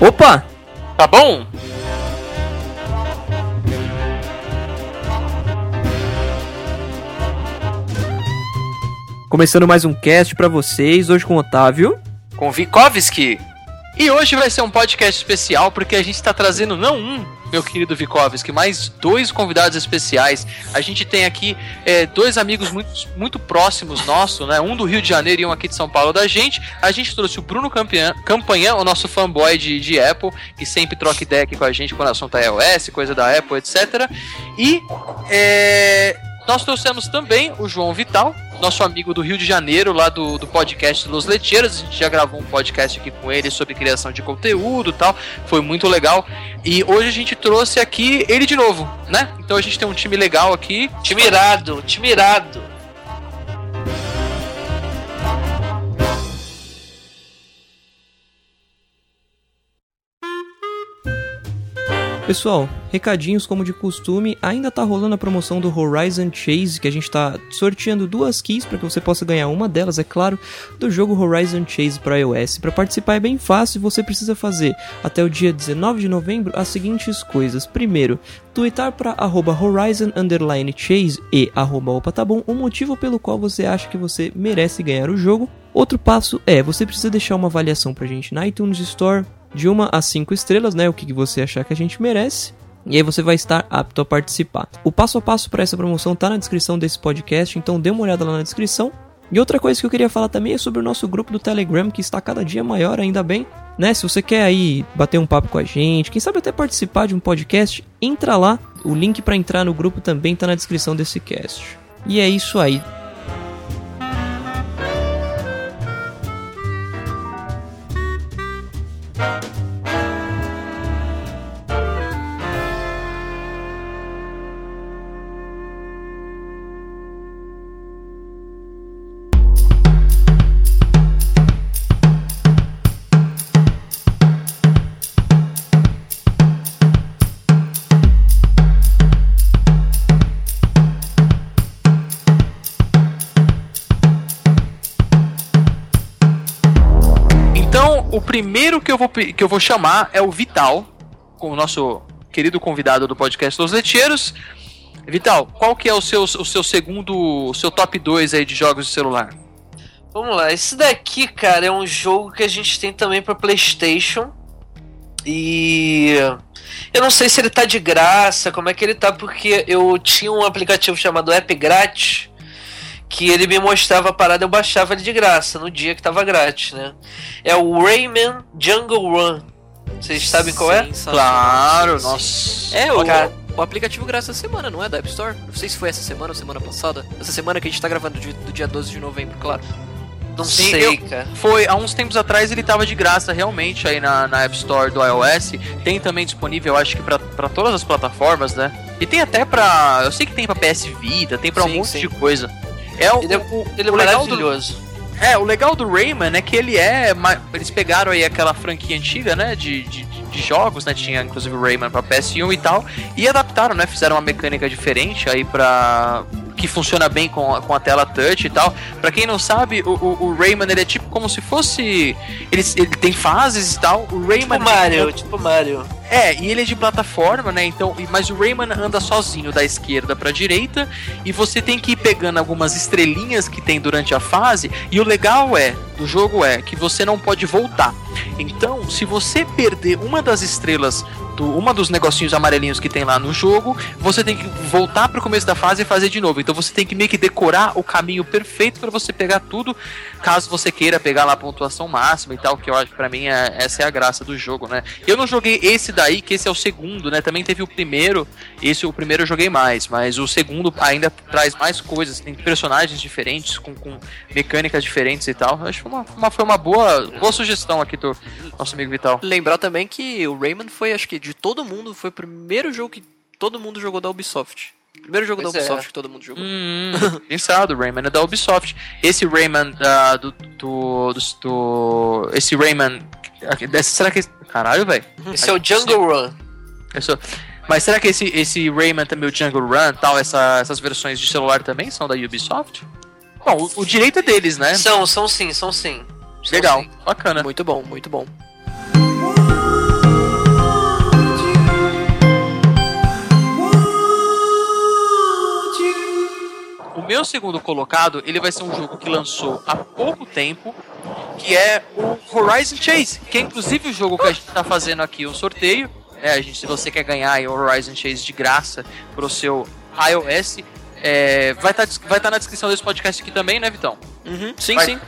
Opa! Tá bom? Começando mais um cast para vocês, hoje com o Otávio. Com Vikovski. E hoje vai ser um podcast especial porque a gente está trazendo não um, meu querido Vikovski, mas dois convidados especiais. A gente tem aqui é, dois amigos muito, muito próximos nossos, né? Um do Rio de Janeiro e um aqui de São Paulo da gente. A gente trouxe o Bruno Campanhã o nosso fanboy de, de Apple, que sempre troca ideia aqui com a gente quando o assunto é iOS, coisa da Apple, etc. E é, nós trouxemos também o João Vital, nosso amigo do Rio de Janeiro, lá do, do podcast Los Leteiros. A gente já gravou um podcast aqui com ele sobre criação de conteúdo tal. Foi muito legal. E hoje a gente trouxe aqui ele de novo, né? Então a gente tem um time legal aqui. Time irado, time irado. Pessoal, recadinhos como de costume, ainda tá rolando a promoção do Horizon Chase, que a gente tá sorteando duas keys para que você possa ganhar uma delas, é claro, do jogo Horizon Chase para iOS. Para participar é bem fácil, você precisa fazer até o dia 19 de novembro as seguintes coisas. Primeiro, twittar para Horizon Chase e arroba opa tá bom, o motivo pelo qual você acha que você merece ganhar o jogo. Outro passo é, você precisa deixar uma avaliação pra gente na iTunes Store, de uma a cinco estrelas, né? O que você achar que a gente merece. E aí você vai estar apto a participar. O passo a passo para essa promoção tá na descrição desse podcast, então dê uma olhada lá na descrição. E outra coisa que eu queria falar também é sobre o nosso grupo do Telegram, que está cada dia maior, ainda bem. Né? Se você quer aí bater um papo com a gente, quem sabe até participar de um podcast, entra lá. O link para entrar no grupo também está na descrição desse cast. E é isso aí. Primeiro que eu vou, que eu vou chamar é o Vital, o nosso querido convidado do podcast Los Leteiros. Vital, qual que é o seu, o seu segundo, o seu top 2 aí de jogos de celular? Vamos lá, esse daqui, cara, é um jogo que a gente tem também para PlayStation. E eu não sei se ele tá de graça, como é que ele tá, porque eu tinha um aplicativo chamado App Grátis que ele me mostrava a parada, eu baixava ele de graça no dia que tava grátis, né? É o Rayman Jungle Run. Vocês sabem qual é? Claro, nossa. É, o, cara... o aplicativo grátis essa semana, não é? Da App Store? Não sei se foi essa semana ou semana passada. Essa semana que a gente tá gravando do, do dia 12 de novembro, claro. Não Sim, sei, eu, cara. Foi, há uns tempos atrás ele tava de graça realmente aí na, na App Store do iOS. Tem também disponível, eu acho que para todas as plataformas, né? E tem até pra. Eu sei que tem pra PS Vita, tem pra sim, um monte sim. de coisa. É o, ele é, o, ele é o maravilhoso. Do, é, o legal do Rayman é que ele é. Eles pegaram aí aquela franquia antiga, né? De, de, de jogos, né? Tinha inclusive o Rayman pra PS1 e tal. E adaptaram, né? Fizeram uma mecânica diferente aí pra que funciona bem com, a, com a tela touch e tal. Para quem não sabe, o, o, o, Rayman ele é tipo como se fosse. Ele, ele tem fases e tal. O Rayman. Tipo Mario, é, tipo Mario. É, e ele é de plataforma, né? Então, mas o Rayman anda sozinho da esquerda para direita e você tem que ir pegando algumas estrelinhas que tem durante a fase. E o legal é do jogo é que você não pode voltar. Então, se você perder uma das estrelas uma dos negocinhos amarelinhos que tem lá no jogo, você tem que voltar pro começo da fase e fazer de novo. Então você tem que meio que decorar o caminho perfeito para você pegar tudo, caso você queira pegar lá a pontuação máxima e tal, que eu acho pra mim é, essa é a graça do jogo, né? Eu não joguei esse daí, que esse é o segundo, né? Também teve o primeiro, esse o primeiro eu joguei mais, mas o segundo ainda traz mais coisas, tem personagens diferentes, com, com mecânicas diferentes e tal. Acho que foi uma, uma, foi uma boa, boa sugestão aqui do nosso amigo Vital. Lembrar também que o Rayman foi, acho que de todo mundo, foi o primeiro jogo que todo mundo jogou da Ubisoft. Primeiro jogo pois da Ubisoft é. que todo mundo jogou. Hum, pensado, o Rayman é da Ubisoft. Esse Rayman uh, do, do, do, do, Esse Rayman. Será que. Caralho, velho. Esse é o Jungle Run. Eu sou... Mas será que esse, esse Rayman também, o Jungle Run tal, essa, essas versões de celular também são da Ubisoft? Bom, o, o direito é deles, né? São, são sim, são sim. São Legal, sim. bacana. Muito bom, muito bom. O meu segundo colocado, ele vai ser um jogo que lançou há pouco tempo, que é o Horizon Chase, que é inclusive o jogo que a gente está fazendo aqui o sorteio. É, a gente, se você quer ganhar o Horizon Chase de graça pro seu iOS, é, vai estar tá, vai tá na descrição desse podcast aqui também, né, Vitão? Uhum, sim, Vai- sim.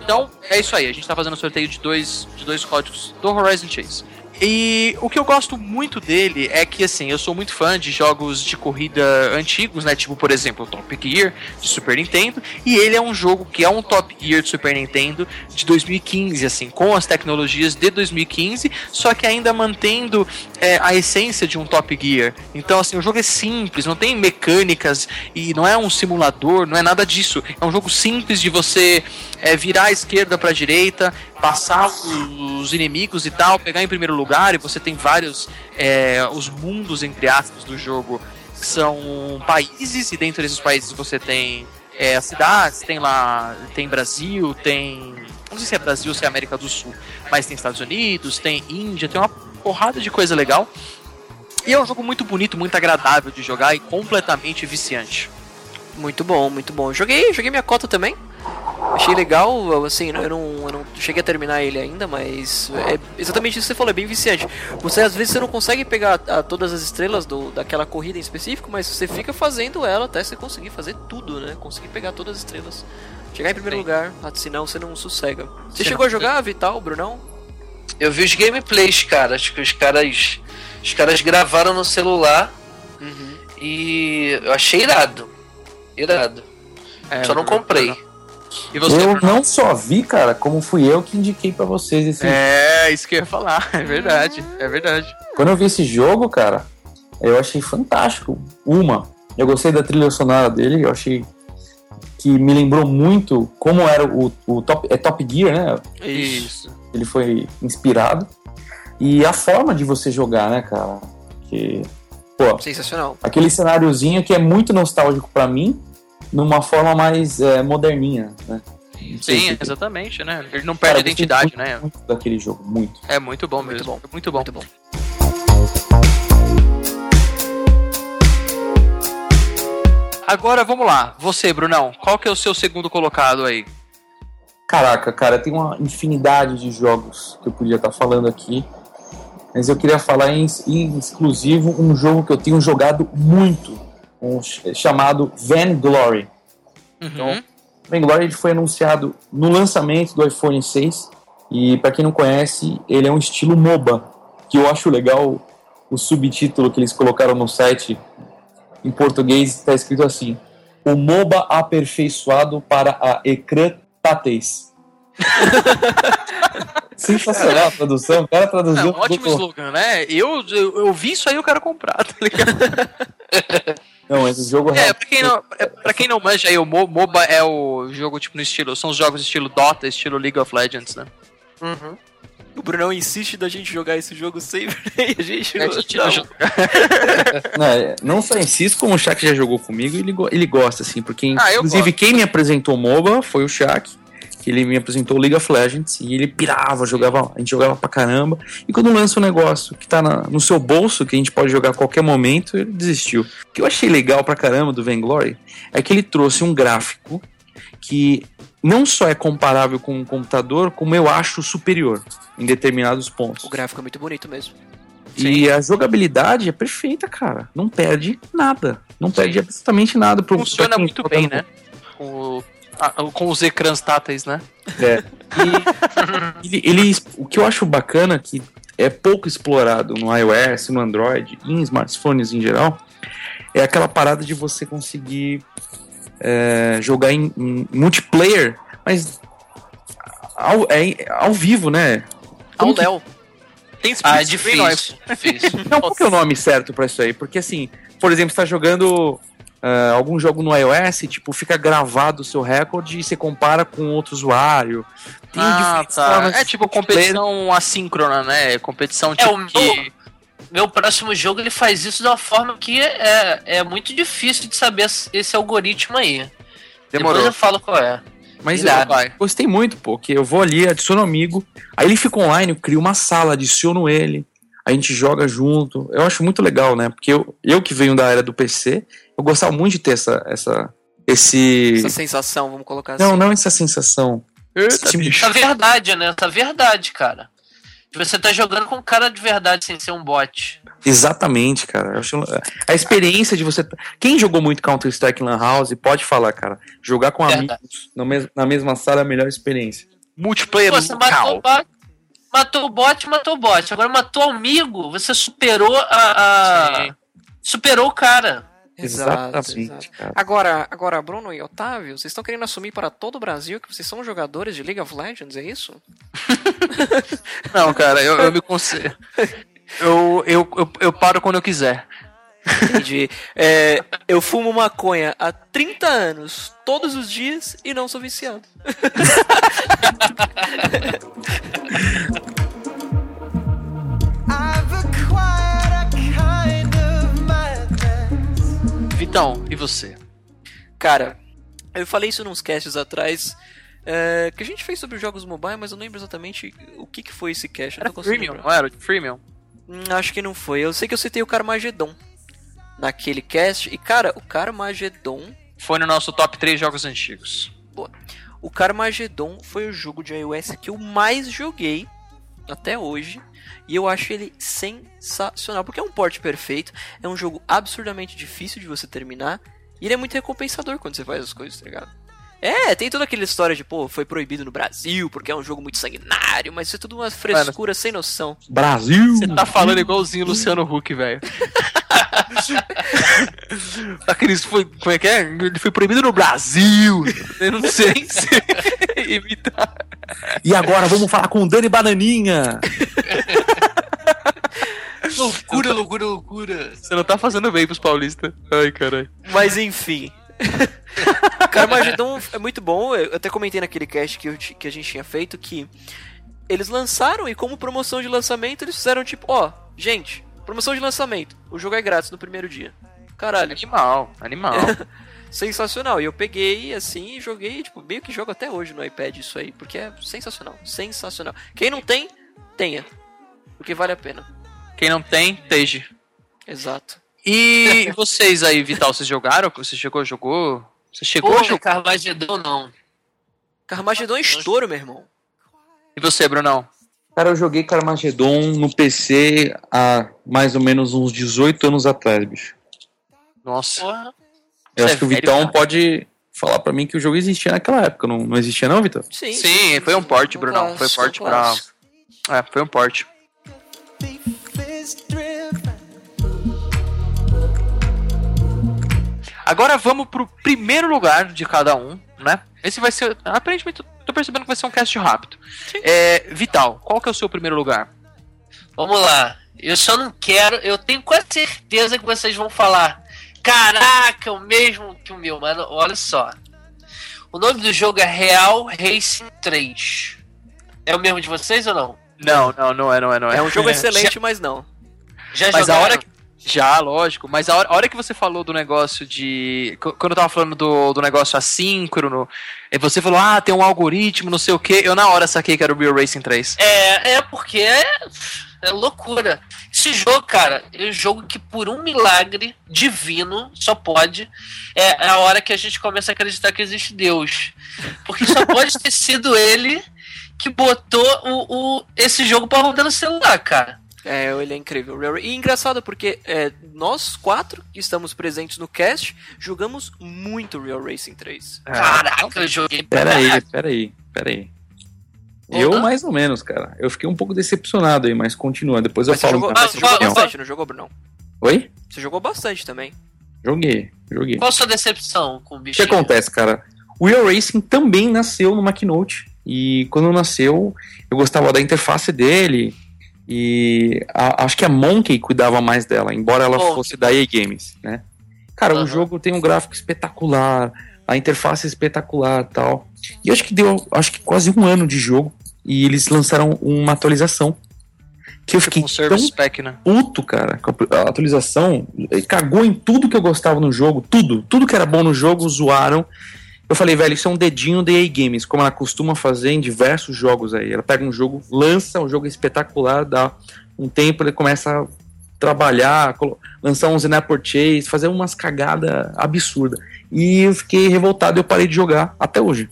Então, é isso aí. A gente tá fazendo um sorteio de dois, de dois códigos do Horizon Chase. E o que eu gosto muito dele é que, assim, eu sou muito fã de jogos de corrida antigos, né? Tipo, por exemplo, Top Gear de Super Nintendo. E ele é um jogo que é um Top Gear de Super Nintendo de 2015, assim, com as tecnologias de 2015, só que ainda mantendo é, a essência de um Top Gear. Então, assim, o jogo é simples, não tem mecânicas e não é um simulador, não é nada disso. É um jogo simples de você é, virar à esquerda para a direita, passar os inimigos e tal, pegar em primeiro lugar, e você tem vários é, os mundos entre aspas do jogo que são países e dentro desses países você tem é, cidades, tem lá tem Brasil, tem não sei se é Brasil ou se é América do Sul, mas tem Estados Unidos, tem Índia, tem uma porrada de coisa legal. E é um jogo muito bonito, muito agradável de jogar e completamente viciante. Muito bom, muito bom. Joguei, joguei minha cota também. Achei legal, assim, eu não, eu não cheguei a terminar ele ainda, mas é exatamente isso que você falou, é bem viciante. Você às vezes você não consegue pegar a, todas as estrelas do, daquela corrida em específico, mas você fica fazendo ela até você conseguir fazer tudo, né? Conseguir pegar todas as estrelas. Chegar em primeiro Sim. lugar, senão você não sossega. Você Sim. chegou a jogar, Vital, Brunão? Eu vi os gameplays, cara. Acho que os caras. Os caras gravaram no celular Uhum. e eu achei irado. Irado. É, Só não comprei. E você, eu Bruno? não só vi, cara, como fui eu que indiquei pra vocês esse É, isso que eu ia falar, é verdade, é verdade. Quando eu vi esse jogo, cara, eu achei fantástico. Uma, eu gostei da trilha sonora dele, eu achei que me lembrou muito como era o, o Top, é Top Gear, né? Isso. Ele foi inspirado. E a forma de você jogar, né, cara? Que, pô, Sensacional. aquele cenáriozinho que é muito nostálgico pra mim, numa forma mais é, moderninha, né? Sim, se- exatamente, né? Ele não Cara, perde eu a identidade, gostei né? muito daquele jogo, muito. É muito bom Muito mesmo. bom. Muito bom. Muito bom. Agora vamos lá. Você, Brunão, qual que é o seu segundo colocado aí? Caraca, cara, tem uma infinidade de jogos que eu podia estar falando aqui. Mas eu queria falar em, em exclusivo um jogo que eu tenho jogado muito, um ch- chamado Vainglory. Uhum. Vainglory ele foi anunciado no lançamento do iPhone 6 e para quem não conhece, ele é um estilo MOBA, que eu acho legal o subtítulo que eles colocaram no site em português está escrito assim: o MOBA aperfeiçoado para a ecrã táteis. Sensacional a tradução, o cara traduziu. um ótimo slogan, né? Eu, eu, eu vi isso aí, eu quero comprar, tá ligado? Não, esse jogo É, pra quem não, é, pra quem não manja aí, o Mo- MOBA é o jogo tipo no estilo. São os jogos estilo Dota, estilo League of Legends, né? Uhum. O Brunão insiste da gente jogar esse jogo sempre e a gente A não. gente não. não joga. Não, é, não só insisto, como o Shaq já jogou comigo, ele, ele gosta, assim, porque Ah, inclusive quem me apresentou MOBA foi o Shaq, que ele me apresentou League of Legends, e ele pirava, jogava, a gente jogava pra caramba, e quando lança um negócio que tá na- no seu bolso, que a gente pode jogar a qualquer momento, ele desistiu. O que eu achei legal pra caramba do Vainglory é que ele trouxe um gráfico que não só é comparável com um computador, como eu acho superior em determinados pontos. O gráfico é muito bonito mesmo. E a jogabilidade é perfeita, cara. Não perde nada. Não perde absolutamente nada. Pro, Funciona pra muito bem, né? Com, o- a- com os ecrãs táteis, né? É. E ele, ele- o que eu acho bacana, que é pouco explorado no iOS, no Android, e em smartphones em geral, é aquela parada de você conseguir é, jogar em, em multiplayer, mas ao, é, ao vivo, né? Ao que- Léo. Tem Ah, é difícil. difícil. Não, qual que é o nome certo pra isso aí? Porque assim, por exemplo, você tá jogando ah, algum jogo no iOS, tipo, fica gravado o seu recorde e você compara com outro usuário. Tem Ah, tá. É tipo competição assíncrona, né? Competição É, tipo o meu- que... Meu próximo jogo ele faz isso de uma forma que é, é muito difícil de saber esse algoritmo aí. Demorou. Depois eu falo qual é. Mas eu Irado. Vai. gostei muito, pô, que eu vou ali, adiciono um amigo, aí ele fica online, eu crio uma sala, adiciono ele, a gente joga junto. Eu acho muito legal, né? Porque eu, eu que venho da era do PC, eu gostava muito de ter essa, essa esse. Essa sensação, vamos colocar Não, assim. não essa sensação. Tá verdade, né? Tá verdade, cara. Você tá jogando com cara de verdade sem ser um bot. Exatamente, cara. Eu acho- A experiência de você. Quem jogou muito Counter-Strike Lan House pode falar, cara. Jogar com Verdade. amigos na mesma sala é a melhor experiência. Multiplayer Pô, você matou matou o bot, matou o bot. Agora matou o amigo, você superou a. a- superou o cara. Exato, Exatamente, exato. cara. Agora, agora, Bruno e Otávio, vocês estão querendo assumir para todo o Brasil que vocês são jogadores de League of Legends, é isso? Não, cara, eu, eu me consigo. Eu, eu, eu, eu paro quando eu quiser. Entendi. É, eu fumo maconha há 30 anos, todos os dias, e não sou viciado. Vitão, e você? Cara, eu falei isso nos casts atrás, é, que a gente fez sobre jogos mobile, mas eu não lembro exatamente o que, que foi esse cast. eu Era não tô conseguindo freemium, não era? Freemium. Hum, acho que não foi. Eu sei que eu citei o Carmageddon naquele cast, e cara, o Carmageddon Foi no nosso top 3 jogos antigos. O Carmageddon foi o jogo de iOS que eu mais joguei até hoje. E eu acho ele sensacional. Porque é um porte perfeito. É um jogo absurdamente difícil de você terminar. E ele é muito recompensador quando você faz as coisas, tá ligado? É, tem toda aquela história de, pô, foi proibido no Brasil porque é um jogo muito sanguinário, mas isso é tudo uma frescura sem noção. Brasil! Você tá falando igualzinho o Luciano Huck, velho. Aqueles foi. Como é que é? Ele foi proibido no Brasil. Eu não sei se imitar. E agora vamos falar com o Dani Bananinha! Loucura, loucura, loucura. Você não tá fazendo bem pros paulistas. Ai, caralho. Mas enfim. Carmageddon é muito bom. Eu até comentei naquele cast que, eu que a gente tinha feito que eles lançaram e como promoção de lançamento eles fizeram tipo, ó, gente, promoção de lançamento. O jogo é grátis no primeiro dia. Caralho, Animal, animal. sensacional. E eu peguei assim e joguei, tipo, meio que jogo até hoje no iPad isso aí, porque é sensacional, sensacional. Quem não tem, tenha. Porque vale a pena. Quem não tem, esteja. Exato. E vocês aí, Vital, vocês jogaram? Você chegou, jogou? Você chegou a Pô, jogar? Carmageddon não. Carmageddon é estouro, meu irmão. E você, Brunão? Cara, eu joguei Carmageddon no PC há mais ou menos uns 18 anos atrás, bicho. Nossa. Porra. Eu Você acho é que o velho, Vitão cara. pode falar pra mim que o jogo existia naquela época. Não, não existia não, Vitão? Sim, Sim, foi um porte, Um Brunão. Foi clássico, porte um pra. É, foi um porte. Agora vamos pro primeiro lugar de cada um, né? Esse vai ser. Aparentemente, tô- percebendo que vai ser um cast rápido. É, Vital, qual que é o seu primeiro lugar? Vamos lá. Eu só não quero. Eu tenho quase certeza que vocês vão falar. Caraca, o mesmo que o meu, mano. Olha só. O nome do jogo é Real Racing 3. É o mesmo de vocês ou não? Não, não, não é, não é, não é. É um jogo excelente, mas não. Já Mas a jogaram? hora que. Já, lógico. Mas a hora, a hora que você falou do negócio de. qu- Quando eu tava falando do, do negócio assíncrono, você falou, ah, tem um algoritmo, não sei o que. Eu na hora saquei que era o Real Racing 3. É, é porque é, é loucura. Esse jogo, cara, é um jogo que por um milagre divino só pode. É a hora que a gente começa a acreditar que existe Deus. Porque só pode ter sido ele que botou o, o- esse jogo pra rodar no celular, cara. É, ele é incrível. E engraçado porque é, nós quatro que estamos presentes no cast jogamos muito Real Racing 3. É. Caraca, eu joguei pra Pera aí, caralho. pera aí, pera aí. Ô, Eu mais ou menos, cara. Eu fiquei um pouco decepcionado aí, mas continua. Depois eu Mas você falo. jogou, mas você Ah, jogou bastante, não jogou, Brunão? Oi? Você jogou bastante também. Joguei, joguei. Qual a sua decepção com o O que bicho? acontece, cara? O Real Racing também nasceu numa Keynote. E quando nasceu, eu gostava da interface dele. E a- acho que a Monkey cuidava mais dela, embora ela Monkey. fosse da EA Games, né? Cara, o Aham. jogo tem um gráfico espetacular, a interface é espetacular tal. E acho que deu acho que quase um ano de jogo. E eles lançaram uma atualização. Que eu fiquei Com o tão Pack, né? puto, cara, a atualização. Cagou em tudo que eu gostava no jogo, tudo. Tudo que era bom no jogo, zoaram. Eu falei, velho, isso é um dedinho da EA Games, como ela costuma fazer em diversos jogos aí. Ela pega um jogo, lança, um jogo espetacular, dá um tempo, ele começa a trabalhar, lançar uns in-app purchase, fazer umas cagadas absurdas. E eu fiquei revoltado e eu parei de jogar até hoje.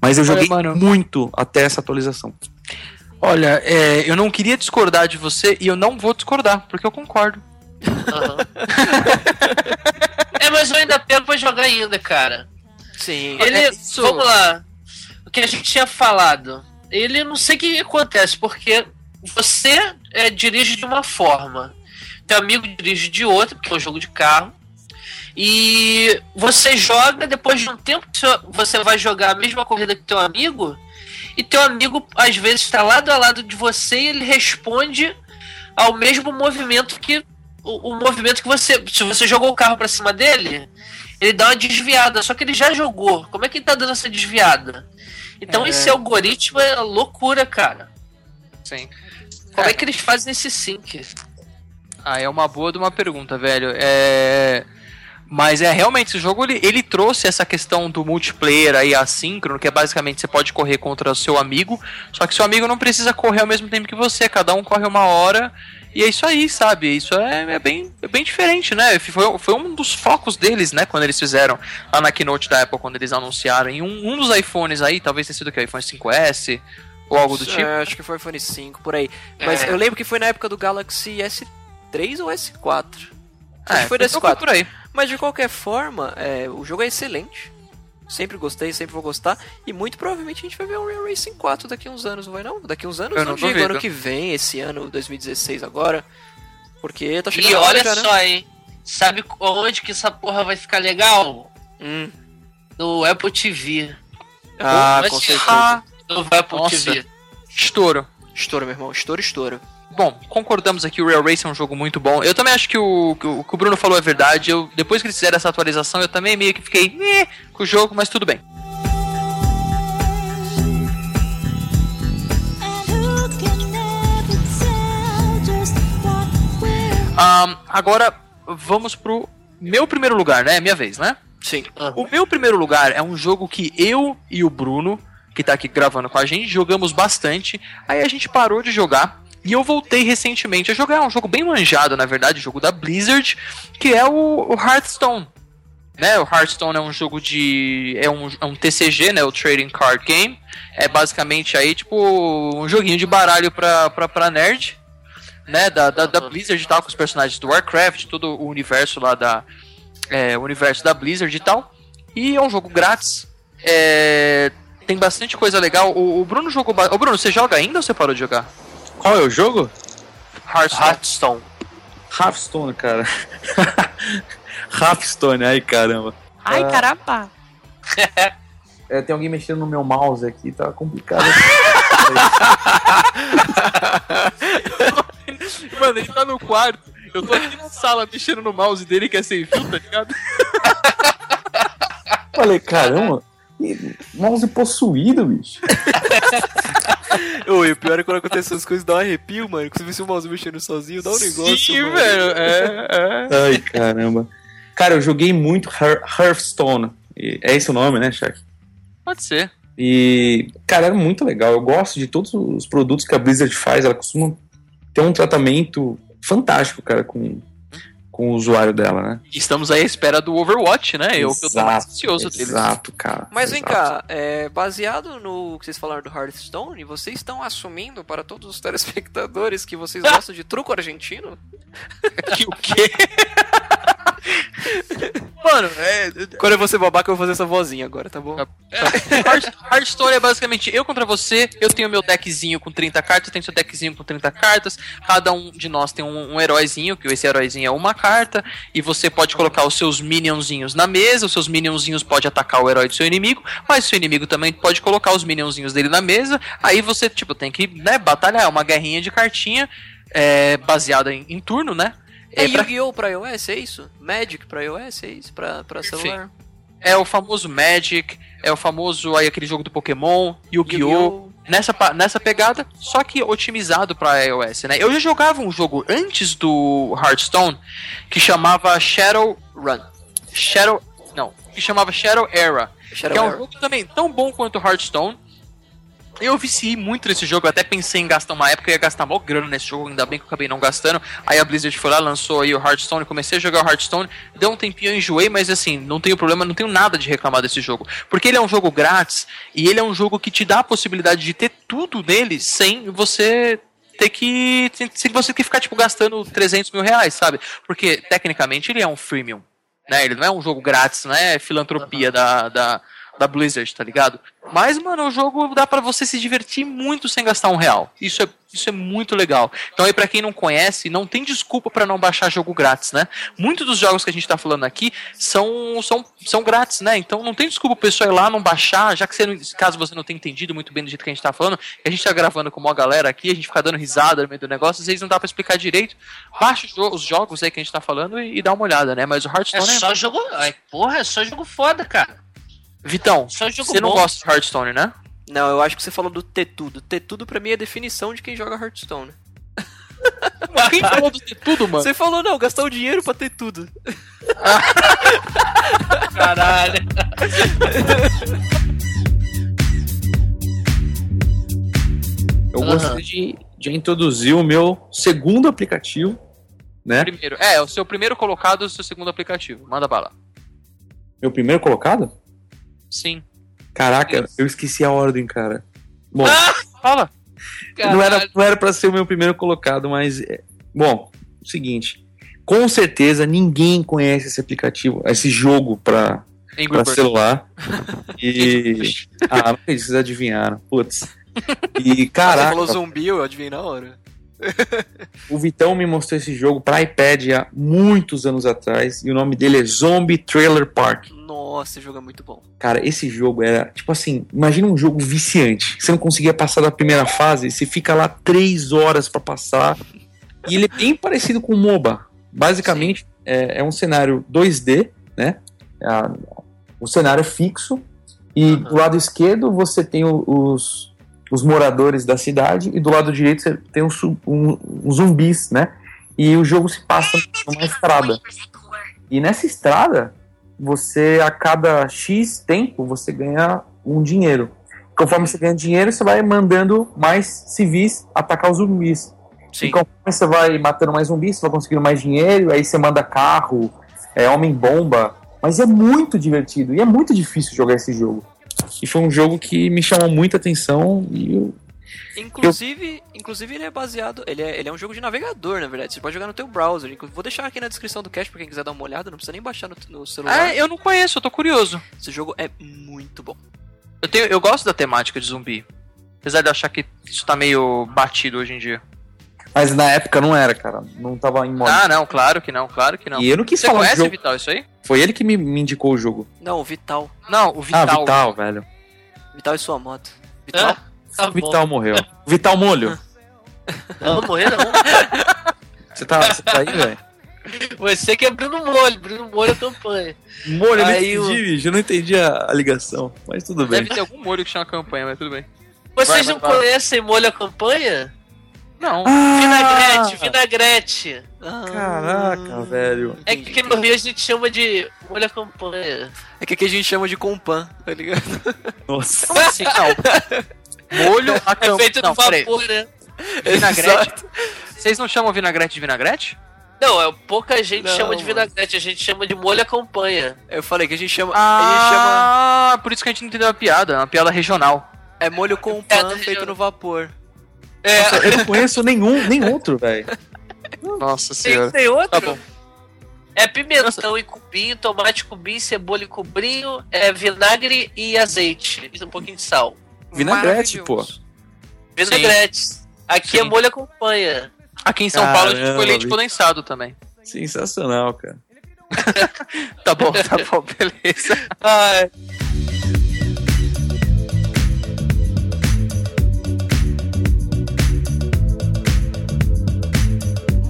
Mas eu Olha, joguei mano. muito até essa atualização. Olha, é, eu não queria discordar de você e eu não vou discordar, porque eu concordo. Aham. é, mas eu ainda pego pra jogar ainda, cara. Sim. Ele, é vamos lá. O que a gente tinha falado. Ele não sei o que acontece, porque você é, dirige de uma forma, teu amigo dirige de outra, porque é um jogo de carro. E você joga, depois de um tempo você vai jogar a mesma corrida que teu amigo, e teu amigo às vezes está lado a lado de você e ele responde ao mesmo movimento que o, o movimento que você, se você jogou o carro para cima dele, ele dá uma desviada, só que ele já jogou. Como é que ele tá dando essa desviada? Então É. esse algoritmo é loucura, cara. Sim. Como é que eles fazem esse sync? Ah, é uma boa de uma pergunta, velho. É. Mas é realmente, esse jogo ele, ele trouxe essa questão do multiplayer aí assíncrono, que é basicamente você pode correr contra o seu amigo, só que seu amigo não precisa correr ao mesmo tempo que você, cada um corre uma hora, e é isso aí, sabe? Isso é, é bem, é bem diferente, né? Foi, foi um dos focos deles, né, quando eles fizeram lá na keynote da Apple, quando eles anunciaram. E um, um dos iPhones aí, talvez tenha sido o que? O iPhone 5S ou algo do tipo. É, acho que foi iPhone 5, por aí. Mas É. eu lembro que foi na época do Galaxy S3 ou S4. Acho É, que foi do foi S4. por aí. Mas de qualquer forma, é, o jogo é excelente. Sempre gostei, sempre vou gostar. E muito provavelmente a gente vai ver um Real Racing 4 daqui a uns anos, não vai não? Daqui a uns anos, Eu não, não digo ano que vem, esse ano, 2016 agora. Porque tá chegando E a hora olha já, né? só, hein? Sabe onde que essa porra vai ficar legal? Hum. No Apple TV. Ah, com certeza. No Apple Nossa. TV. Estouro. Estouro, meu irmão. Estouro, estouro. Bom, concordamos aqui, o Real Race é um jogo muito bom. Eu também acho que o que o, que o Bruno falou é verdade. Eu, depois que eles fizeram essa atualização, eu também meio que fiquei "Eh", com o jogo, mas tudo bem. Ahn, agora, vamos pro meu primeiro lugar, né? Minha vez, né? Sim. O meu primeiro lugar é um jogo que eu e o Bruno, que tá aqui gravando com a gente, jogamos bastante. Aí a gente parou de jogar. E eu voltei recentemente a jogar. É um jogo bem manjado, na verdade, jogo da Blizzard, que é o, o Hearthstone. Né, o Hearthstone é um jogo de. É um, é um TCG, né? O Trading Card Game. É basicamente aí, tipo, um joguinho de baralho pra, pra, pra nerd. Né, da, da, da Blizzard e tal, com os personagens do Warcraft, todo o universo lá da. É, o universo da Blizzard e tal. E é um jogo grátis. É, tem bastante coisa legal. O, o Bruno jogou. ba- Ô Bruno, você joga ainda ou você parou de jogar? Qual é o jogo? Hearthstone. Hearthstone. Hearthstone, cara. Hearthstone, ai caramba. Ai, Ah. caramba! É, tem alguém mexendo no meu mouse aqui, tá complicado. Mano, ele tá no quarto. Eu tô aqui na sala mexendo no mouse dele que é sem fio, tá ligado? Falei, caramba, mouse possuído, bicho. Ô, e o pior é quando acontecem essas coisas, dá um arrepio, mano. Que você vê se o mouse mexendo sozinho, dá um negócio. Sim, mano. velho. É, é. Ai, caramba. Cara, eu joguei muito Hear- Hearthstone. É esse o nome, né, Shaq? Pode ser. E, cara, era muito legal. Eu gosto de todos os produtos que a Blizzard faz. Ela costuma ter um tratamento fantástico, cara, com, com o usuário dela, né? Estamos aí à espera do Overwatch, né? Eu que eu tô mais ansioso deles. Exato, cara. Mas vem exato. cá, é, baseado no que vocês falaram do Hearthstone, vocês estão assumindo para todos os telespectadores que vocês gostam de truco argentino? Que o quê? Mano, é. Quando eu vou ser babaca, eu vou fazer essa vozinha agora, tá bom? Hearth- Hearthstone é basicamente eu contra você, eu tenho meu deckzinho com 30 cartas, eu tenho seu deckzinho com 30 cartas, cada um de nós tem um, um heróizinho, que esse heróizinho é uma carta, e você pode colocar os seus minionzinhos na mesa, os seus minionzinhos podem atacar o herói do seu inimigo, mas o seu inimigo também pode colocar os minionzinhos dele na mesa, aí você, tipo, tem que, né, batalhar, é uma guerrinha de cartinha, é, baseada em, em turno, né? É É, pra- Yu-Gi-Oh! pra iOS, é isso? Magic pra iOS, é isso? Pra, pra celular? é o famoso Magic, é o famoso aí aquele jogo do Pokémon, Yu-Gi-Oh! Yu-Gi-Oh! nessa, pa- nessa pegada, só que otimizado para iOS, né? Eu já jogava um jogo antes do Hearthstone que chamava Shadow Run. Shadow, não, que chamava Shadow Era, Shadow que é um Era. jogo também tão bom quanto o Hearthstone. Eu viciei muito nesse jogo, eu até pensei em gastar uma época, eu ia gastar mó grana nesse jogo, ainda bem que eu acabei não gastando. Aí a Blizzard foi lá, lançou aí o Hearthstone, comecei a jogar o Hearthstone, deu um tempinho, eu enjoei, mas assim, não tenho problema, não tenho nada de reclamar desse jogo. Porque ele é um jogo grátis, e ele é um jogo que te dá a possibilidade de ter tudo nele sem você ter que. sem você ter que ficar, tipo, gastando 300 mil reais, sabe? Porque, tecnicamente, ele é um freemium. Né? Ele não é um jogo grátis, não é filantropia da, da, da Blizzard, tá ligado? Mas, mano, o jogo dá pra você se divertir muito sem gastar um real. Isso é, isso é muito legal. Então aí pra quem não conhece, não tem desculpa pra não baixar jogo grátis, né? Muitos dos jogos que a gente tá falando aqui são, são, são grátis, né? Então não tem desculpa o pessoal ir lá não baixar, já que você caso você não tenha entendido muito bem do jeito que a gente tá falando, a gente tá gravando com uma galera aqui, a gente fica dando risada no meio do negócio, às vezes não dá pra explicar direito. Baixa os, jo- os jogos aí que a gente tá falando e, e dá uma olhada, né? Mas o É Hearthstone é. só jogo. Ai, porra, é só jogo foda, cara. Vitão, Só jogo você não bom. gosta de Hearthstone, né? Não, eu acho que você falou do ter tudo. Ter tudo pra mim é a definição de quem joga Hearthstone. Quem falou do ter tudo, mano? Você falou, não, gastar o dinheiro pra ter tudo. Caralho. Eu Aham. gostaria de, de introduzir o meu segundo aplicativo, né? Primeiro. É, o seu primeiro colocado e o seu segundo aplicativo. Manda bala. Meu primeiro colocado? Sim. Caraca, eu esqueci a ordem, cara. Bom, Fala. não era, não era pra ser o meu primeiro colocado, mas. é, Bom, o seguinte. Com certeza ninguém conhece esse aplicativo, esse jogo pra, pra celular. E. ah, não acredito, vocês adivinharam. Putz. E Você caraca, falou zumbi, eu adivinhei na hora. O Vitão me mostrou esse jogo pra iPad há muitos anos atrás. E o nome dele é Zombie Trailer Park. Nossa, esse jogo é muito bom. Cara, esse jogo era, tipo assim, imagina um jogo viciante. Você não conseguia passar da primeira fase, você fica lá três horas pra passar. E ele é bem parecido com o MOBA. Basicamente, é, é um cenário 2D, né? A- o cenário é fixo. E do lado esquerdo você tem os, os moradores da cidade. E do lado direito você tem uns um, um, uns zumbis, né? E o jogo se passa numa estrada. E nessa estrada, você a cada X tempo você ganha um dinheiro. Conforme você ganha dinheiro, você vai mandando mais civis atacar os zumbis. Sim. E conforme você vai matando mais zumbis, você vai conseguindo mais dinheiro, aí você manda carro, é homem-bomba. Mas é muito divertido e é muito difícil jogar esse jogo. E foi um jogo que me chamou muita atenção e eu, Inclusive, inclusive ele é baseado. Ele é, ele é um jogo de navegador, na verdade. Você pode jogar no teu browser. Vou deixar aqui na descrição do cast pra quem quiser dar uma olhada. Não precisa nem baixar no, no celular. Ah, eu não conheço, eu tô curioso. Esse jogo é muito bom. Eu, tenho, eu gosto da temática de zumbi. Apesar de achar que isso tá meio batido hoje em dia. Mas na época não era, cara. Não tava em moda. Ah, não, claro que não, claro que não. e eu não quis Você falar do conhece, jogo. Vital, isso aí? Foi ele que me, me indicou o jogo. Não, o Vital. Não, o Vital. Ah, Vital, velho. Vital e sua moto. Vital? Ah, tá. Vital morreu. Vital Molho. Não, não morrer não. Você tá, você tá aí, velho? Você que é Bruno Molho, Bruno Molho campanha. Molho, eu não Aí entendi, bicho. Eu não entendi a, a ligação. Mas tudo bem. Deve ter algum molho que chama campanha, mas tudo bem. Vocês Vai, não vai, vai. conhecem Molho a campanha? Não. Ah! Vinagrete, vinagrete. Ah, Caraca, velho. É que aqui no Rio a gente chama de molho a campanha. É que aqui a gente chama de compan, tá ligado? Nossa. Como assim? Não. Molho a É campanha. feito Não, do peraí. vapor, né? Vinagrete? Exato. Vocês não chamam vinagrete de vinagrete? Não, é, pouca gente Não, chama de vinagrete, a gente chama de molho a campanha. Eu falei que a gente chama. A gente chama. Ah, por isso que a gente não entendeu a piada. É uma piada regional. É molho compan Piada feito regional. no vapor. É, Eu não conheço nenhum, nem outro, velho. Nossa tem, senhora. tem outro? Tá bom. É pimentão em cubinho, tomate cubinho, cebola em cubinho, é vinagre e azeite. E um pouquinho de sal. Vinagrete, pô. Vinagretes. Aqui é molho a campanha. Aqui em São Paulo a gente Caramba, põe leite condensado também. Sensacional, cara. Tá bom, tá bom, beleza. Ai,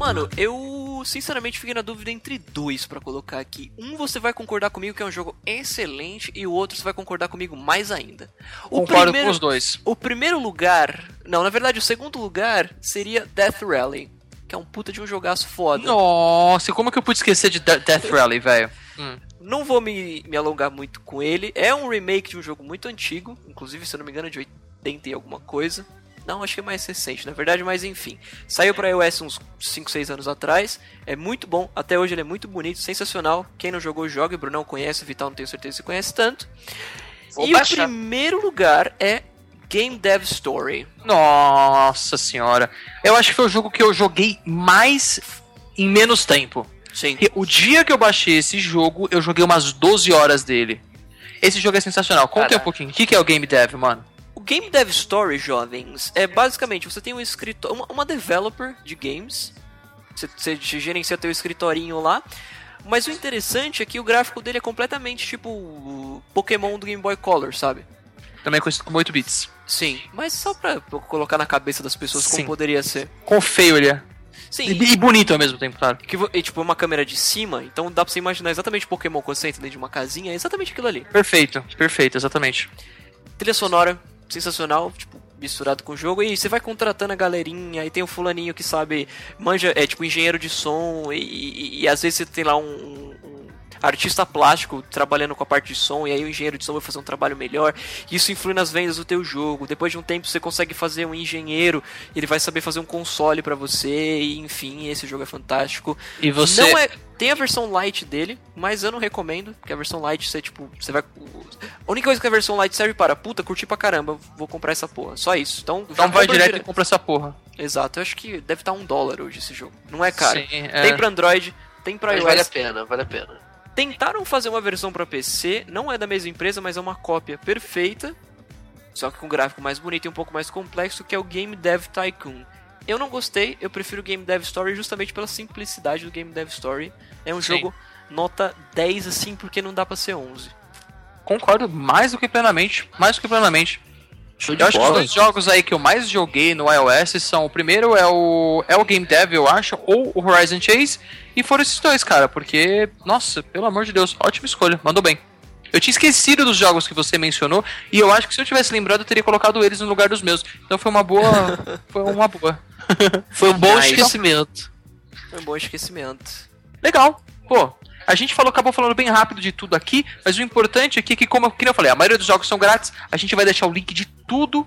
Mano, eu sinceramente fiquei na dúvida entre dois pra colocar aqui. Um você vai concordar comigo que é um jogo excelente e o outro você vai concordar comigo mais ainda. O Concordo primeiro, com os dois. o primeiro lugar, não, na verdade o segundo lugar seria Death Rally, que é um puta de um jogaço foda. Nossa, como que eu pude esquecer de De- Death Rally, velho? Hum. Não vou me, me alongar muito com ele. É um remake de um jogo muito antigo, inclusive, se eu não me engano, é de oit- 80 e alguma coisa. Não, acho que é mais recente, na verdade, mas enfim. Saiu pra iOS uns 5, 6 anos atrás. É muito bom, até hoje ele é muito bonito, sensacional. Quem não jogou, joga. O Brunão conhece, o Vital não tenho certeza se conhece tanto. Vou e baixar. o primeiro lugar é Game Dev Story. Nossa senhora. Eu acho que foi o jogo que eu joguei mais em menos tempo. Sim. Porque o dia que eu baixei esse jogo, eu joguei umas 12 horas dele. Esse jogo é sensacional. Conta um pouquinho. O que que é o Game Dev, mano? O Game Dev Story, jovens, é basicamente você tem um escritor, uma, uma developer de games. Você, você gerencia teu escritorinho lá. Mas o interessante é que o gráfico dele é completamente tipo Pokémon do Game Boy Color, sabe? Também conhecido como 8 bits. Sim. Mas só pra colocar na cabeça das pessoas como Sim. poderia ser. Com feio ele é. Sim. E, e bonito ao mesmo tempo, claro. Que, e, tipo, é uma câmera de cima, então dá pra você imaginar exatamente Pokémon quando você entra dentro de uma casinha, é exatamente aquilo ali. Perfeito, perfeito, exatamente. Trilha sonora, sensacional, tipo, misturado com o jogo, e você vai contratando a galerinha, aí tem o fulaninho que sabe, manja, é tipo engenheiro de som, e, e- e às vezes você tem lá um, um artista plástico trabalhando com a parte de som, e aí o engenheiro de som vai fazer um trabalho melhor, isso influi nas vendas do teu jogo, depois de um tempo você consegue fazer um engenheiro, ele vai saber fazer um console pra você, e enfim, esse jogo é fantástico. E você. Não é. Tem a versão light dele, mas eu não recomendo, porque a versão light você, tipo, você vai. A única coisa que a versão light serve para, puta, curti pra caramba, vou comprar essa porra. Só isso. Então, Então vai compra direto e compra essa porra. Exato, eu acho que deve estar um dólar hoje esse jogo. Não é caro. Sim, é. Tem pra Android, tem pra Mas iOS. vale a pena, vale a pena. Tentaram fazer uma versão pra PC, não é da mesma empresa, mas é uma cópia perfeita, só que com gráfico mais bonito e um pouco mais complexo, que é o Game Dev Tycoon. Eu não gostei, eu prefiro o Game Dev Story justamente pela simplicidade do Game Dev Story. É um Sim. jogo nota 10 assim, porque não dá pra ser 11. Concordo mais do que plenamente. Mais do que plenamente. Show Eu acho que os dois jogos aí que eu mais joguei no iOS são o primeiro é o é o Game Dev, eu acho, ou o Horizon Chase, e foram esses dois, cara, porque nossa, pelo amor de Deus, ótima escolha, mandou bem. Eu tinha esquecido dos jogos que você mencionou e eu acho que se eu tivesse lembrado eu teria colocado eles no lugar dos meus. Então foi uma boa, foi uma boa. Foi um bom Nice. esquecimento. Foi um bom esquecimento. Legal. Pô, a gente falou, acabou falando bem rápido de tudo aqui, mas o importante aqui é que, como eu, eu falei, a maioria dos jogos são grátis, a gente vai deixar o link de tudo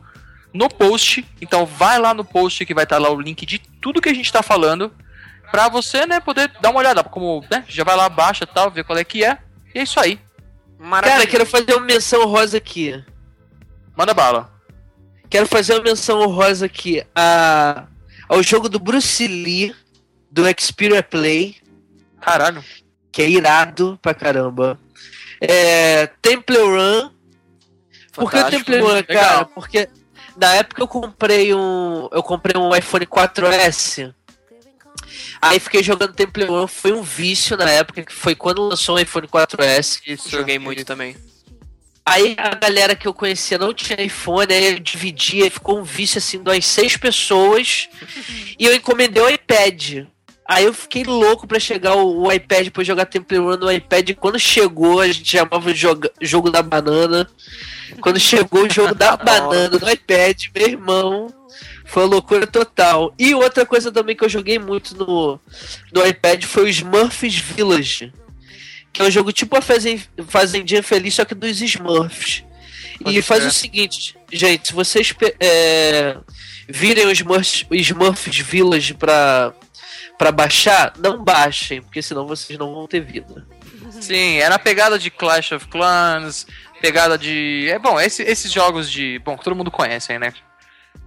no post. Então vai lá no post que vai estar lá o link de tudo que a gente tá falando. Pra você, né, poder dar uma olhada. Como, né, já vai lá, baixa e tal, ver qual é que é. E é isso aí. Cara, quero fazer uma menção rosa aqui. Manda bala. Quero fazer uma menção rosa aqui a, ao jogo do Bruce Lee, do Xperia Play, Caralho. Que é irado pra caramba. É, Temple Run. Por que o Fantástico. Temple Run, Legal. cara? Porque na época eu comprei um. Eu comprei um iPhone 4S. Aí fiquei jogando Temple Run, foi um vício na época, que foi quando lançou o iPhone 4S. Isso. Joguei muito também. Aí a galera que eu conhecia não tinha iPhone, aí eu dividia, ficou um vício assim de umas seis pessoas. e eu encomendei o iPad. Aí eu fiquei louco pra chegar o, o iPad pra jogar Temple Run no iPad. Quando chegou, a gente chamava de joga- jogo da banana. Quando chegou o jogo da banana no iPad, meu irmão, foi uma loucura total. E outra coisa também que eu joguei muito no, no iPad foi o Smurfs Village. Que é um jogo tipo a Fazen- Fazendinha Feliz, só que dos Smurfs. Pode e faz crer. o seguinte, gente, se vocês é, virem os Smurfs, Smurfs Village pra, pra baixar, não baixem, porque senão vocês não vão ter vida. Sim, é na pegada de Clash of Clans, pegada de. É bom, esse- esses jogos de. Bom, que todo mundo conhece aí, né?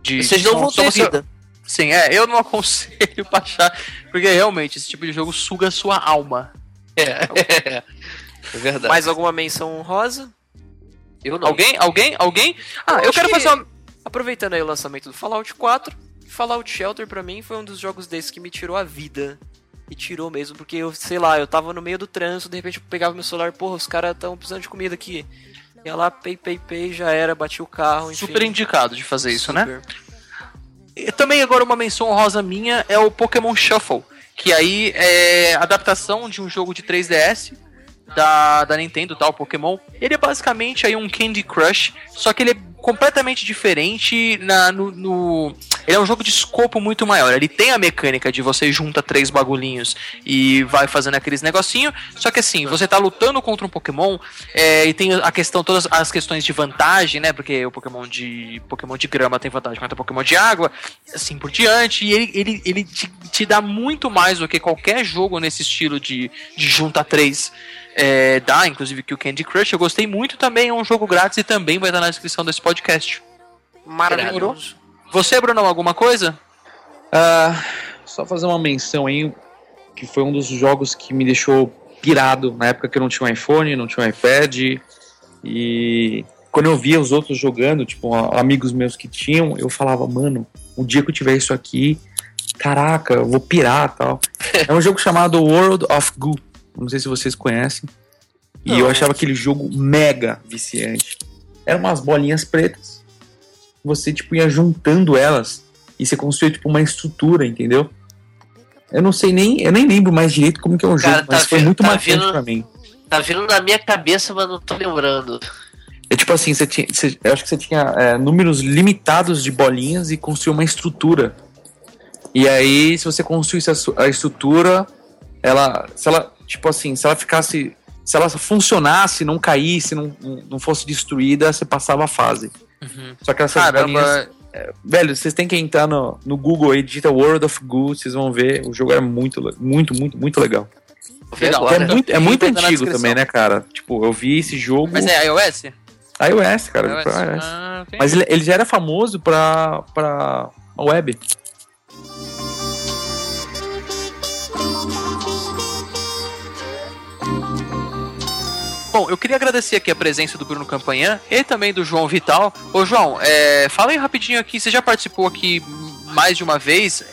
De, Vocês de não vão ter você- vida. Sim, é, eu não aconselho baixar, porque realmente esse tipo de jogo suga a sua alma. É, é verdade. Mais alguma menção rosa? Eu não. Alguém? Alguém? Alguém? Ah, Eu eu, quero que- fazer uma. Aproveitando aí o lançamento do Fallout 4, Fallout Shelter pra mim foi um dos jogos desses que me tirou a vida. E tirou mesmo, porque eu, sei lá, eu tava no meio do trânsito, de repente eu pegava meu celular, porra, os caras tão precisando de comida aqui. Ia lá, pei, pei, pei, já era, bati o carro, enfim. Super indicado de fazer isso, né? Super. E também agora uma menção honrosa minha é o Pokémon Shuffle, que aí é adaptação de um jogo de 3DS da, da Nintendo, tal, Pokémon. Ele é basicamente aí um Candy Crush, só que ele é completamente diferente na, no, no- Ele é um jogo de escopo muito maior. Ele tem a mecânica de você junta três bagulhinhos e vai fazendo aqueles negocinho. Só que assim, você tá lutando contra um Pokémon é, e tem a questão, todas as questões de vantagem, né? Porque o Pokémon de. Pokémon de grama tem vantagem contra o Pokémon de água, assim por diante. E ele, ele, ele te, te dá muito mais do que qualquer jogo nesse estilo de, de junta três é, dá, inclusive que o Candy Crush. Eu gostei muito também, é um jogo grátis e também vai estar na descrição desse podcast. Maravilhoso. Você, Bruno, alguma coisa? Ah, só fazer uma menção aí, que foi um dos jogos que me deixou pirado na época que eu não tinha um iPhone, não tinha um iPad. E quando eu via os outros jogando, tipo, amigos meus que tinham, eu falava, mano, o dia que eu tiver isso aqui, caraca, eu vou pirar tal. É um jogo chamado World of Goo. Não sei se vocês conhecem. E eu achava aquele jogo mega viciante. Eram umas bolinhas pretas. Você, tipo, ia juntando elas e você construiu tipo uma estrutura, entendeu? Eu não sei nem, eu nem lembro mais direito como que é o jogo, Cara, tá mas foi muito tá marcante vindo- pra mim. Tá vindo na minha cabeça, mas não tô lembrando. É tipo assim, você tinha, você- eu acho que você tinha é, números limitados de bolinhas e construiu uma estrutura. E aí, se você construísse a, a estrutura, ela, se ela, tipo assim, se ela ficasse, se ela funcionasse, não caísse, não, não fosse destruída, você passava a fase. Só que essas bolinhas Caramba, Velho, vocês têm que entrar no, no Google aí, digita World of Goo, vocês vão ver. O jogo é muito, muito, muito, muito legal. Legal. É muito, é muito antigo também, né, cara? Tipo, eu vi esse jogo. mas é iOS? iOS, cara. iOS. iOS. Ah, Mas ele, ele já era famoso pra, pra web. Bom, eu queria agradecer aqui a presença do Bruno Campanhã e também do João Vital. Ô, João, é, fala aí rapidinho aqui, você já participou aqui mais de uma vez.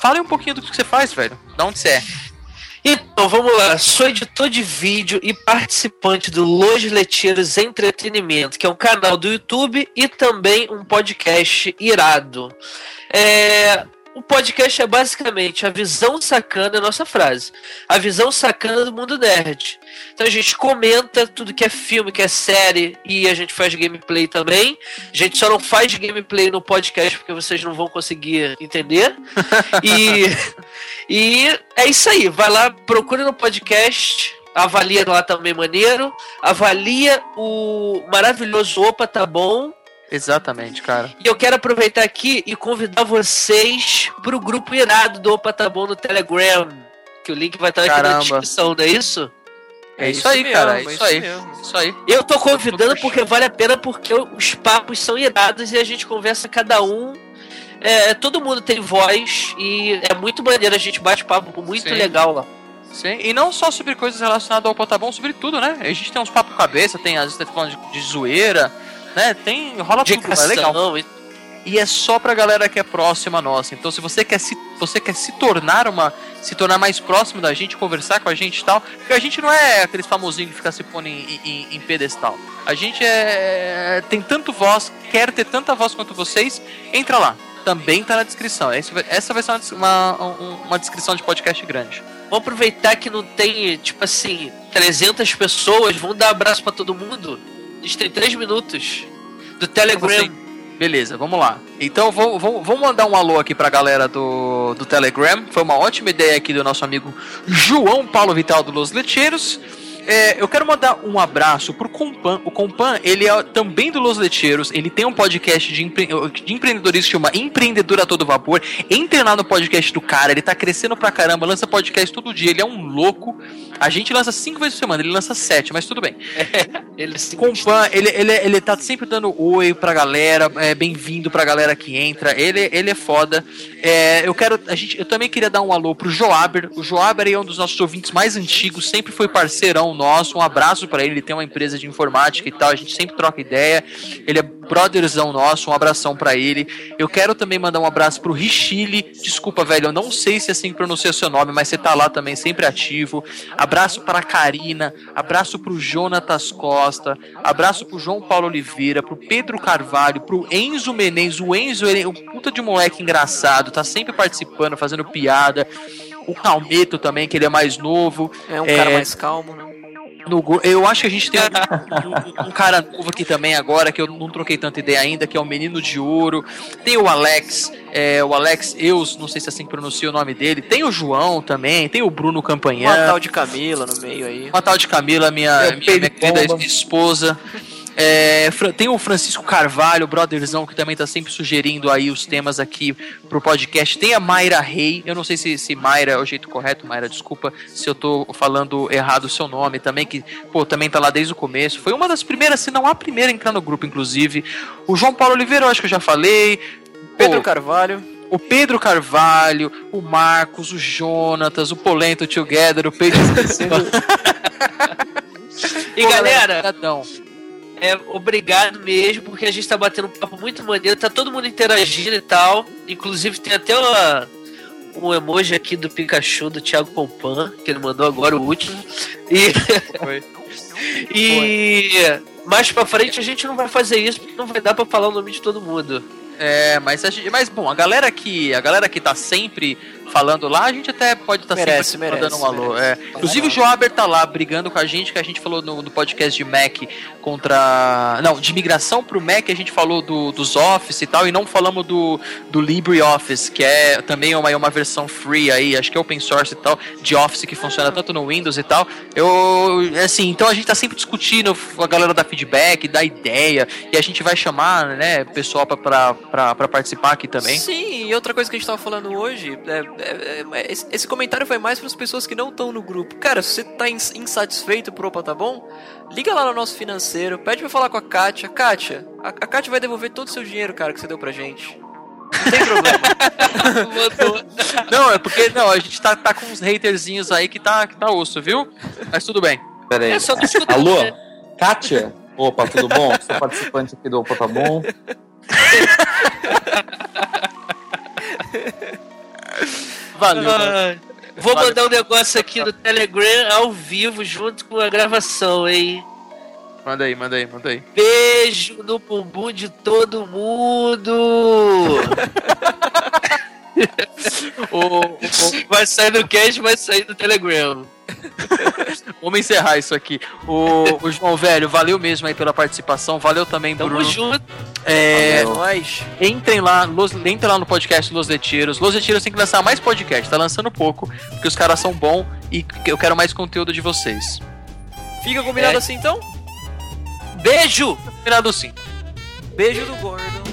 Fala aí um pouquinho do que você faz, velho. Da onde você é? Então, vamos lá. Sou editor de vídeo e participante do Los Leteiros Entretenimento, que é um canal do YouTube e também um podcast irado. É, O podcast é basicamente a visão sacana, é a nossa frase. A visão sacana do mundo nerd. Então a gente comenta tudo que é filme, que é série, e a gente faz gameplay também. A gente só não faz gameplay no podcast porque vocês não vão conseguir entender. E, e é isso aí. Vai lá, procura no podcast. Avalia lá também maneiro. Avalia o maravilhoso Opa Tá Bom. Exatamente, cara. E eu quero aproveitar aqui e convidar vocês pro grupo irado do Opa Tá Bom no Telegram. Que o link vai estar aqui na Caramba. descrição, não é isso? É, isso, aí, cara. É mesmo, isso aí. mesmo. Isso aí. Eu tô convidando porque vale a pena, porque os papos são irados e a gente conversa cada um. É, todo mundo tem voz e é muito maneiro, a gente bate papo muito Sim. legal lá. Sim. E não só sobre coisas relacionadas ao Potabom, sobre tudo, né? A gente tem uns papos cabeça, tem às vezes tá falando de, de zoeira, né? Tem. rola tudo, é legal. E é só pra galera que é próxima nossa. Então, se você quer se, você quer se tornar uma, se tornar mais próximo da gente, conversar com a gente e tal, porque a gente não é aqueles famosinhos que fica se pondo em, em- em pedestal. A gente é tem tanto voz, quer ter tanta voz quanto vocês, entra lá. Também tá na descrição. Essa vai, ser uma, uma, um- uma descrição de podcast grande. Vamos aproveitar que não tem, tipo assim, 300 pessoas, vamos dar abraço pra todo mundo. Gente tem 3 minutos do Telegram. Beleza, vamos lá. Então vou, vou, vou mandar um alô aqui pra galera do, do Telegram. Foi uma ótima ideia aqui do nosso amigo João Paulo Vital do Los Lecheiros. É, eu quero mandar um abraço pro Compan. O Compan, ele é também do Los Lecheiros. Ele tem um podcast de, empre... de empreendedorismo que chama Empreendedor a Todo Vapor. Entre lá no podcast do cara, ele tá crescendo pra caramba, lança podcast todo dia. Ele é um louco. A gente lança cinco vezes por semana, ele lança sete, mas tudo bem. Ele se Compan, ele, ele, ele tá sempre dando oi pra galera, é, bem-vindo pra galera que entra. Ele, ele é foda. É, eu quero. A gente, eu também queria dar um alô pro Joaber. O Joaber é um dos nossos ouvintes mais antigos, sempre foi parceirão nosso. Um abraço pra ele. Ele tem uma empresa de informática e tal. A gente sempre troca ideia. Ele é brotherzão nosso, um abração pra ele. Eu quero também mandar um abraço pro Richile. Desculpa, velho, eu não sei se é assim que pronuncia seu nome, mas você tá lá também, sempre ativo. Abraço pra Karina, abraço pro Jonatas Costa, abraço pro João Paulo Oliveira, pro Pedro Carvalho, pro Enzo Menezes. O Enzo, ele é um puta de moleque engraçado, tá sempre participando, fazendo piada. O Calmeto também, que ele é mais novo. É um É. cara mais calmo, né? No eu acho que a gente tem um, um- um cara novo aqui também agora, que eu não troquei tanta ideia ainda, que é o Menino de Ouro. Tem o Alex, é, o Alex Eus, não sei se é assim que pronuncia o nome dele. Tem o João também, tem o Bruno Uma Campanhã. tal de Camila no meio aí. Uma tal de Camila, minha, É, minha, minha querida esposa. É, tem o Francisco Carvalho, brotherzão, que também tá sempre sugerindo aí os temas aqui pro podcast. Tem a Mayra Rei, eu não sei se, se Mayra é o jeito correto, Mayra, desculpa se eu tô falando errado o seu nome também, que, pô, também tá lá desde o começo. Foi uma das primeiras, se não a primeira a entrar no grupo, inclusive. O João Paulo Oliveira, eu acho que eu já falei. Pedro Pô, Carvalho. o Pedro Carvalho, o Marcos, o Jonatas, o Polento Together, o Pedro E galera, Obrigadão. É, obrigado mesmo, porque a gente tá batendo um papo muito maneiro, tá todo mundo interagindo e tal. Inclusive tem até uma, um emoji aqui do Pikachu do Thiago Pompan, que ele mandou agora o último. E. e. Mais pra frente a gente não vai fazer isso, porque não vai dar pra falar o nome de todo mundo. É, mas, a gente- mas bom, a galera que a galera que tá sempre falando lá, a gente até pode estar Merece, sempre merece, mandando um alô. merece. É. Inclusive o Joaber tá lá brigando com a gente, que a gente falou no, no podcast de Mac contra. Não, de migração pro Mac, a gente falou do, dos Office e tal, e não falamos do, do LibreOffice, que é também uma, uma versão free aí, acho que é open source e tal, de Office que funciona tanto no Windows e tal. Eu. Assim, então a gente tá sempre discutindo, a galera dá feedback, dá ideia, e a gente vai chamar, né, pessoal pra, pra, pra, pra participar aqui também. Sim, e outra coisa que a gente tava falando hoje, é, esse, esse comentário foi mais para as pessoas que não estão no grupo. Cara, se você tá ins- insatisfeito pro Opa Tá Bom, liga lá no nosso financeiro, pede pra falar com a Kátia. Kátia, a, a Kátia vai devolver todo o seu dinheiro, cara, que você deu pra gente. Não tem problema. Não, é porque não, a gente tá, tá com uns haterzinhos aí que tá, que tá osso, viu? Mas tudo bem. Pera aí. É só. Alô? Kátia? Opa, tudo bom? Sou participante aqui do Opa, tá bom? Valeu. Ah, vou mandar um negócio aqui no Telegram ao vivo, junto com a gravação, hein? Manda aí, manda aí, manda aí. Beijo no bumbum de todo mundo! Ô, ô, Vai sair no cast, vai sair no Telegram. vamos encerrar isso aqui. O, o João Velho, valeu mesmo aí pela participação. Valeu também, Tamo Bruno. junto. É, É nóis. entrem lá, Los, entrem lá no podcast Los Letiros. Los Letiros tem que lançar mais podcast. Tá lançando pouco, porque os caras são bons e eu quero mais conteúdo de vocês. Fica combinado É. assim então? Beijo! Combinado sim. Beijo do gordo.